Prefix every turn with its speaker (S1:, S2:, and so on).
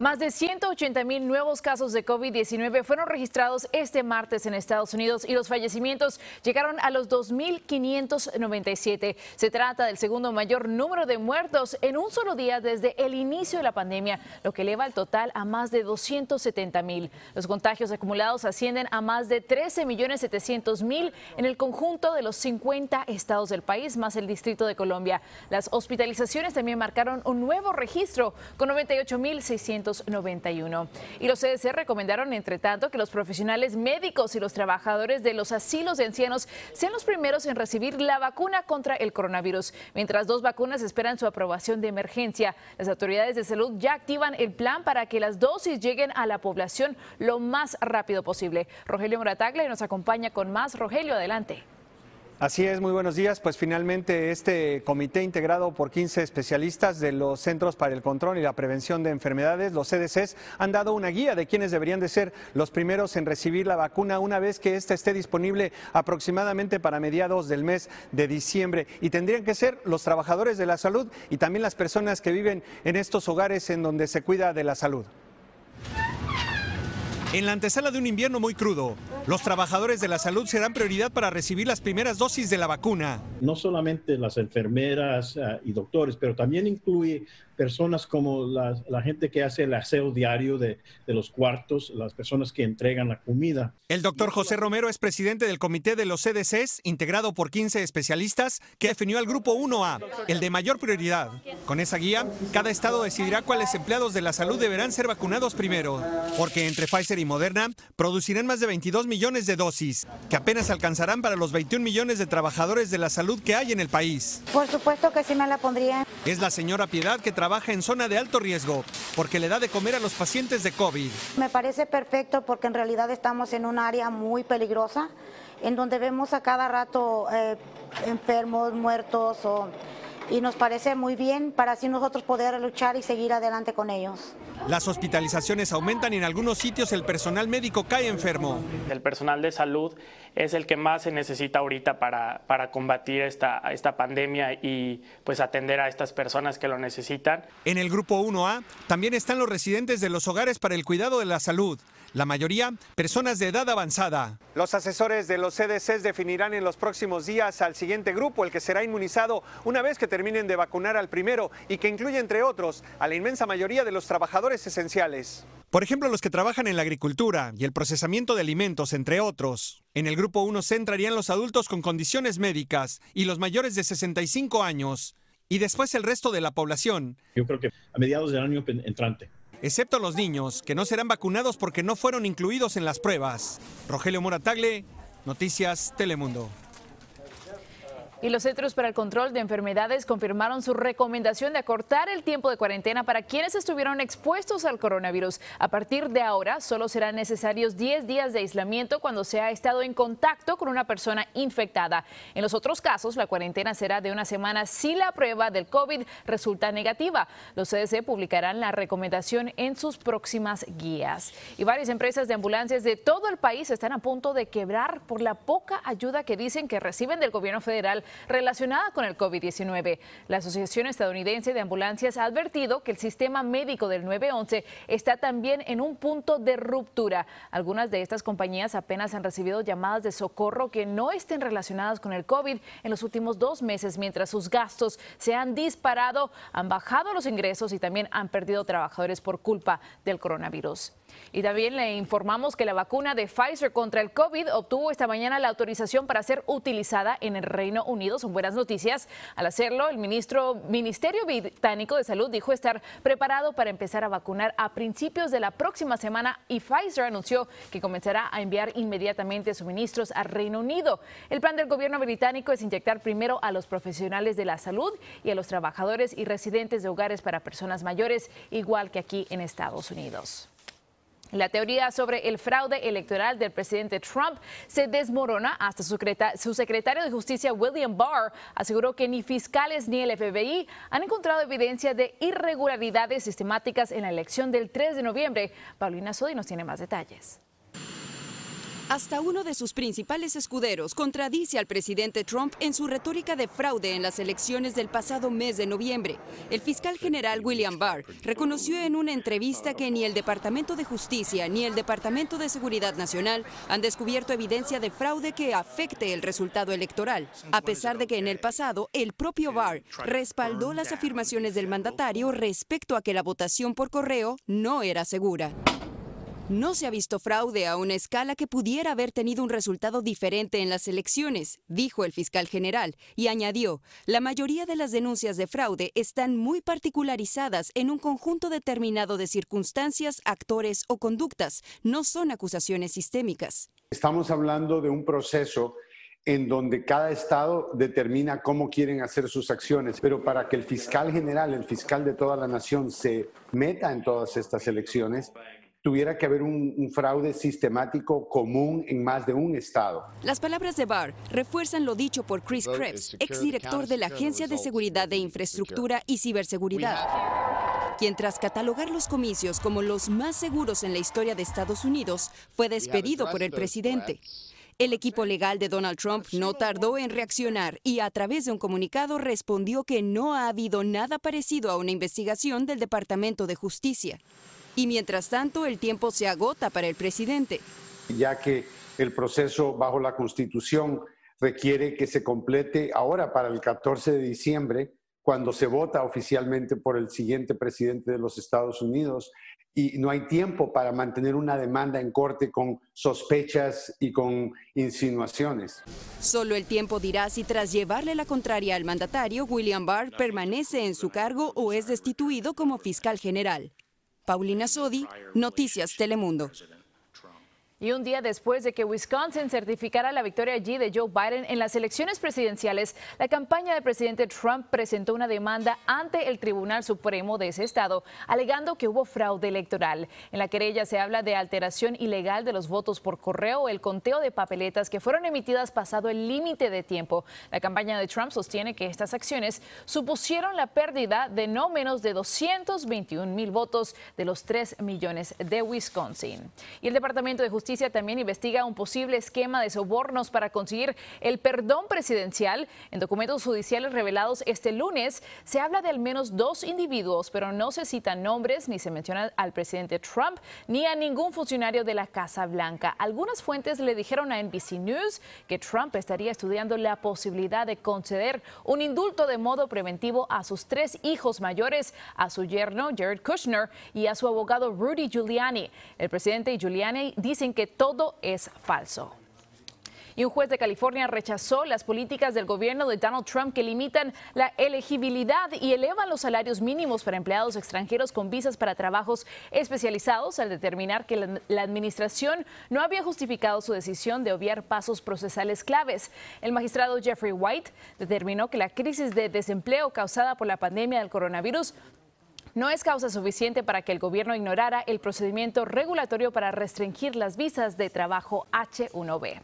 S1: Más de 180 mil nuevos casos de COVID-19 fueron registrados este martes en Estados Unidos y los fallecimientos llegaron a los 2.597. Se trata del segundo mayor número de muertos en un solo día desde el inicio de la pandemia, lo que eleva el total a más de 270 mil. Los contagios acumulados ascienden a más de 13.700.000 en el conjunto de los 50 estados del país, más el Distrito de Colombia. Las hospitalizaciones también marcaron un nuevo registro con 98.600 1991. Y los CDC recomendaron, entre tanto, que los profesionales médicos y los trabajadores de los asilos de ancianos sean los primeros en recibir la vacuna contra el coronavirus. Mientras dos vacunas esperan su aprobación de emergencia, las autoridades de salud ya activan el plan para que las dosis lleguen a la población lo más rápido posible. Rogelio Morataglia nos acompaña con más. Rogelio, adelante.
S2: Así es, muy buenos días. Pues finalmente este comité integrado por 15 especialistas de los Centros para el Control y la Prevención de Enfermedades, los CDCs, han dado una guía de quienes deberían de ser los primeros en recibir la vacuna una vez que ésta esté disponible aproximadamente para mediados del mes de diciembre. Y tendrían que ser los trabajadores de la salud y también las personas que viven en estos hogares en donde se cuida de la salud. En la antesala de un invierno muy crudo, los trabajadores de la salud serán prioridad para recibir las primeras dosis de la vacuna.
S3: No solamente las enfermeras ah, y doctores, pero también incluye personas como la, gente que hace el aseo diario de, de, los cuartos, las personas que entregan la comida.
S2: El doctor José Romero es presidente del comité de los CDCs, integrado por 15 especialistas, que definió al grupo 1A, el de mayor prioridad. Con esa guía, cada estado decidirá cuáles empleados de la salud deberán ser vacunados primero, porque entre Pfizer y Moderna producirán más de 22 millones de dosis, que apenas alcanzarán para los 21 millones de trabajadores de la salud que hay en el país.
S4: Por supuesto que sí me la pondría.
S2: Es la señora Piedad que trabaja trabaja en zona de alto riesgo porque le da de comer a los pacientes de COVID.
S4: Me parece perfecto porque en realidad estamos en un área muy peligrosa en donde vemos a cada rato eh, enfermos, muertos o y nos parece muy bien para así nosotros poder luchar y seguir adelante con ellos.
S2: Las hospitalizaciones aumentan y en algunos sitios el personal médico cae enfermo.
S5: El personal de salud es el que más se necesita ahorita para, para combatir esta, esta pandemia y pues atender a estas personas que lo necesitan.
S2: En el grupo 1A también están los residentes de los hogares para el cuidado de la salud la mayoría personas de edad avanzada. Los asesores de los CDCs definirán en los próximos días al siguiente grupo, el que será inmunizado una vez que terminen de vacunar al primero y que incluye, entre otros, a la inmensa mayoría de los trabajadores esenciales. Por ejemplo, los que trabajan en la agricultura y el procesamiento de alimentos, entre otros. En el grupo 1 se entrarían los adultos con condiciones médicas y los mayores de 65 años. Y después el resto de la población.
S3: Yo creo que a mediados del año entrante
S2: excepto los niños, que no serán vacunados porque no fueron incluidos en las pruebas. Rogelio Moratagle, Noticias Telemundo.
S1: Y los Centros para el Control de Enfermedades confirmaron su recomendación de acortar el tiempo de cuarentena para quienes estuvieron expuestos al coronavirus. A partir de ahora, solo serán necesarios 10 días de aislamiento cuando se ha estado en contacto con una persona infectada. En los otros casos, la cuarentena será de una semana si la prueba del COVID resulta negativa. Los CDC publicarán la recomendación en sus próximas guías. Y varias empresas de ambulancias de todo el país están a punto de quebrar por la poca ayuda que dicen que reciben del gobierno federal relacionada con el COVID-19. La Asociación Estadounidense de Ambulancias ha advertido que el sistema médico del 911 está también en un punto de ruptura. Algunas de estas compañías apenas han recibido llamadas de socorro que no estén relacionadas con el COVID en los últimos dos meses, mientras sus gastos se han disparado, han bajado los ingresos y también han perdido trabajadores por culpa del coronavirus. Y también le informamos que la vacuna de Pfizer contra el COVID obtuvo esta mañana la autorización para ser utilizada en el Reino Unido. Son buenas noticias. Al hacerlo, el ministro, Ministerio Británico de Salud dijo estar preparado para empezar a vacunar a principios de la próxima semana y Pfizer anunció que comenzará a enviar inmediatamente suministros al Reino Unido. El plan del gobierno británico es inyectar primero a los profesionales de la salud y a los trabajadores y residentes de hogares para personas mayores, igual que aquí en Estados Unidos. La teoría sobre el fraude electoral del presidente Trump se desmorona hasta su, secretario de Justicia William Barr aseguró que ni fiscales ni el FBI han encontrado evidencia de irregularidades sistemáticas en la elección del 3 de noviembre. Paulina Sodi nos tiene más detalles.
S6: Hasta uno de sus principales escuderos contradice al presidente Trump en su retórica de fraude en las elecciones del pasado mes de noviembre. El fiscal general William Barr reconoció en una entrevista que ni el Departamento de Justicia ni el Departamento de Seguridad Nacional han descubierto evidencia de fraude que afecte el resultado electoral, a pesar de que en el pasado el propio Barr respaldó las afirmaciones del mandatario respecto a que la votación por correo no era segura. No se ha visto fraude a una escala que pudiera haber tenido un resultado diferente en las elecciones, dijo el fiscal general, y añadió, la mayoría de las denuncias de fraude están muy particularizadas en un conjunto determinado de circunstancias, actores o conductas, no son acusaciones sistémicas.
S7: Estamos hablando de un proceso en donde cada estado determina cómo quieren hacer sus acciones, pero para que el fiscal general, el fiscal de toda la nación, se meta en todas estas elecciones, tuviera que haber un, fraude sistemático común en más de un estado.
S6: Las palabras de Barr refuerzan lo dicho por Chris Krebs, exdirector de la Agencia de Seguridad de Infraestructura y Ciberseguridad, quien tras catalogar los comicios como los más seguros en la historia de Estados Unidos, fue despedido por el presidente. El equipo legal de Donald Trump no tardó en reaccionar y a través de un comunicado respondió que no ha habido nada parecido a una investigación del Departamento de Justicia. Y mientras tanto, el tiempo se agota para el presidente.
S7: Ya que el proceso bajo la Constitución requiere que se complete ahora para el 14 de diciembre, cuando se vota oficialmente por el siguiente presidente de los Estados Unidos, y no hay tiempo para mantener una demanda en corte con sospechas y con insinuaciones.
S6: Solo el tiempo dirá si tras llevarle la contraria al mandatario, William Barr permanece en su cargo o es destituido como fiscal general. Paulina Sodi, Noticias Telemundo.
S1: Y un día después de que Wisconsin certificara la victoria allí de Joe Biden en las elecciones presidenciales, la campaña del presidente Trump presentó una demanda ante el Tribunal Supremo de ese estado, alegando que hubo fraude electoral. En la querella se habla de alteración ilegal de los votos por correo el conteo de papeletas que fueron emitidas pasado el límite de tiempo. La campaña de Trump sostiene que estas acciones supusieron la pérdida de no menos de 221 mil votos de los 3 millones de Wisconsin. Y el Departamento de Justicia Justicia también investiga un posible esquema de sobornos para conseguir el perdón presidencial. En documentos judiciales revelados este lunes se habla de al menos dos individuos, pero no se citan nombres ni se menciona al presidente Trump ni a ningún funcionario de la Casa Blanca. Algunas fuentes le dijeron a NBC News que Trump estaría estudiando la posibilidad de conceder un indulto de modo preventivo a sus tres hijos mayores, a su yerno Jared Kushner y a su abogado Rudy Giuliani. El presidente y Giuliani dicen que que todo es falso. Y un juez de California rechazó las políticas del gobierno de Donald Trump que limitan la elegibilidad y elevan los salarios mínimos para empleados extranjeros con visas para trabajos especializados al determinar que la, la administración no había justificado su decisión de obviar pasos procesales claves. El magistrado Jeffrey White determinó que la crisis de desempleo causada por la pandemia del coronavirus no es causa suficiente para que el gobierno ignorara el procedimiento regulatorio para restringir las visas de trabajo H1B.